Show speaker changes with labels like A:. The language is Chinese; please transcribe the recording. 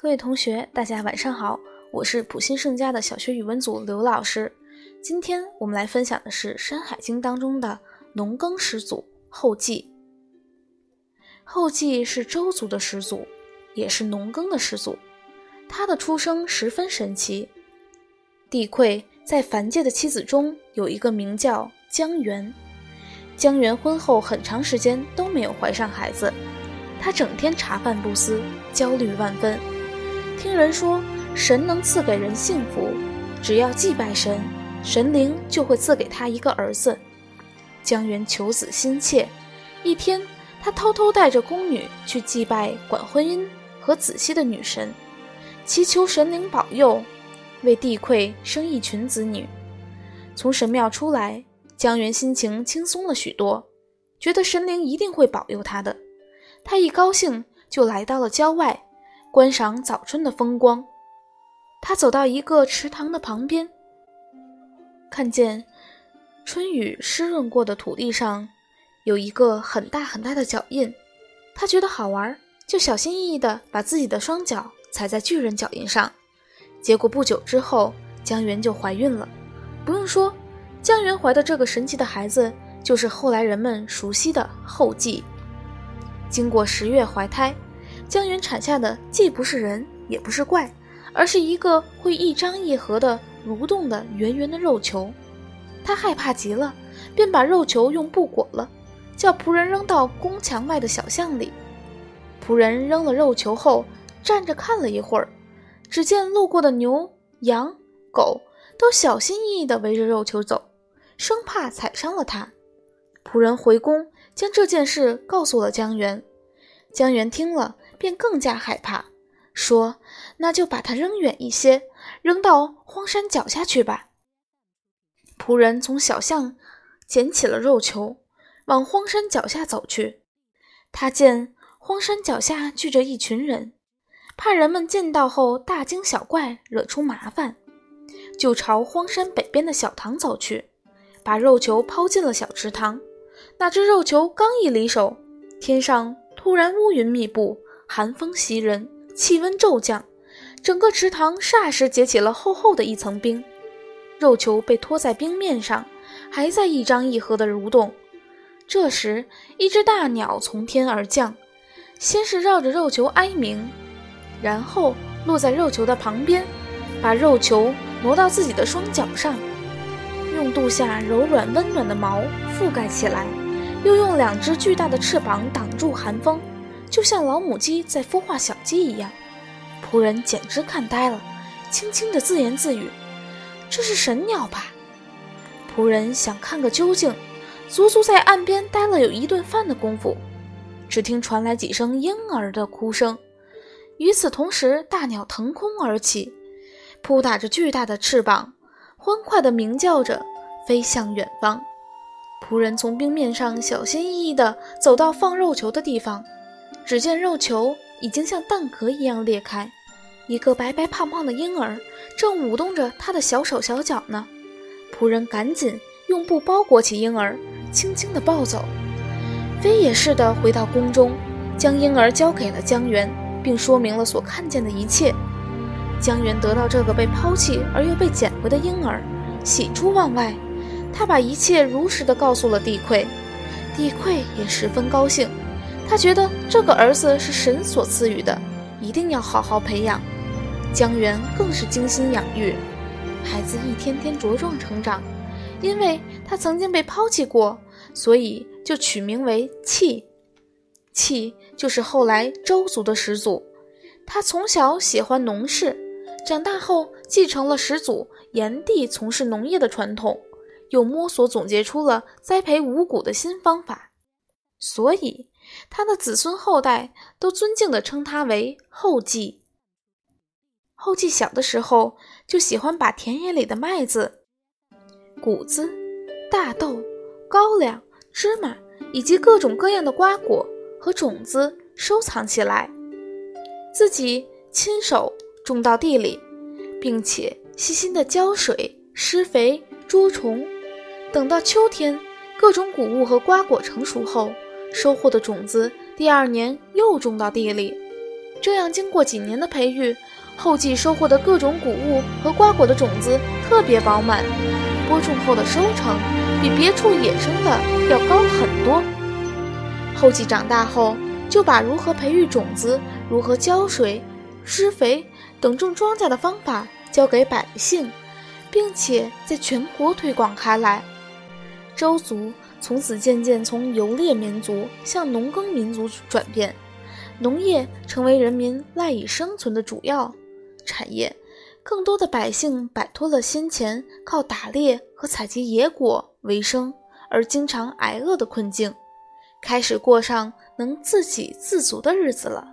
A: 各位同学，大家晚上好，我是普新盛家的小学语文组刘老师。今天我们来分享的是《山海经》当中的农耕始祖后稷。后稷是周族的始祖，也是农耕的始祖。他的出生十分神奇。帝喾在凡界的妻子中有一个名叫姜元。姜元婚后很长时间都没有怀上孩子。他整天茶饭不思，焦虑万分。听人说，神能赐给人幸福，只要祭拜神，神灵就会赐给他一个儿子。姜元求子心切，一天，他偷偷带着宫女去祭拜管婚姻和子息的女神，祈求神灵保佑，为帝喾生一群子女。从神庙出来，姜元心情轻松了许多，觉得神灵一定会保佑他的。他一高兴，就来到了郊外，观赏早春的风光。他走到一个池塘的旁边，看见春雨湿润过的土地上有一个很大很大的脚印。他觉得好玩，就小心翼翼地把自己的双脚踩在巨人脚印上。结果不久之后，江源就怀孕了。不用说，江源怀的这个神奇的孩子，就是后来人们熟悉的后稷。经过十月怀胎，江源产下的既不是人，也不是怪，而是一个会一张一合的蠕动的圆圆的肉球。他害怕极了，便把肉球用布裹了，叫仆人扔到宫墙外的小巷里。仆人扔了肉球后，站着看了一会儿，只见路过的牛、羊、狗都小心翼翼地围着肉球走，生怕踩伤了它。仆人回宫。将这件事告诉了江源，江源听了便更加害怕，说：“那就把它扔远一些，扔到荒山脚下去吧。”仆人从小巷捡起了肉球，往荒山脚下走去。他见荒山脚下聚着一群人，怕人们见到后大惊小怪，惹出麻烦，就朝荒山北边的小塘走去，把肉球抛进了小池塘。那只肉球刚一离手，天上突然乌云密布，寒风袭人，气温骤降，整个池塘霎时结起了厚厚的一层冰。肉球被拖在冰面上，还在一张一合地蠕动。这时，一只大鸟从天而降，先是绕着肉球哀鸣，然后落在肉球的旁边，把肉球挪到自己的双脚上，用肚下柔软温暖的毛覆盖起来。又用两只巨大的翅膀挡住寒风，就像老母鸡在孵化小鸡一样。仆人简直看呆了，轻轻地自言自语：“这是神鸟吧？”仆人想看个究竟，足足在岸边待了有一顿饭的功夫。只听传来几声婴儿的哭声，与此同时，大鸟腾空而起，扑打着巨大的翅膀，欢快地鸣叫着，飞向远方。仆人从冰面上小心翼翼地走到放肉球的地方，只见肉球已经像蛋壳一样裂开，一个白白胖胖的婴儿正舞动着他的小手小脚呢。仆人赶紧用布包裹起婴儿，轻轻地抱走，飞也似的回到宫中，将婴儿交给了江源，并说明了所看见的一切。江源得到这个被抛弃而又被捡回的婴儿，喜出望外。他把一切如实的告诉了帝喾，帝喾也十分高兴。他觉得这个儿子是神所赐予的，一定要好好培养。江源更是精心养育，孩子一天天茁壮成长。因为他曾经被抛弃过，所以就取名为契。契就是后来周族的始祖。他从小喜欢农事，长大后继承了始祖炎帝从事农业的传统。又摸索总结出了栽培五谷的新方法，所以他的子孙后代都尊敬地称他为后稷。后稷小的时候就喜欢把田野里的麦子、谷子、大豆、高粱、芝麻以及各种各样的瓜果和种子收藏起来，自己亲手种到地里，并且细心地浇水、施肥、捉虫。等到秋天，各种谷物和瓜果成熟后，收获的种子，第二年又种到地里。这样经过几年的培育，后继收获的各种谷物和瓜果的种子特别饱满，播种后的收成比别处野生的要高很多。后继长大后，就把如何培育种子、如何浇水、施肥等种庄稼的方法教给百姓，并且在全国推广开来。周族从此渐渐从游猎民族向农耕民族转变。农业成为人民赖以生存的主要产业，更多的百姓摆脱了先前靠打猎和采集野果为生而经常挨饿的困境，开始过上能自给自足的日子了。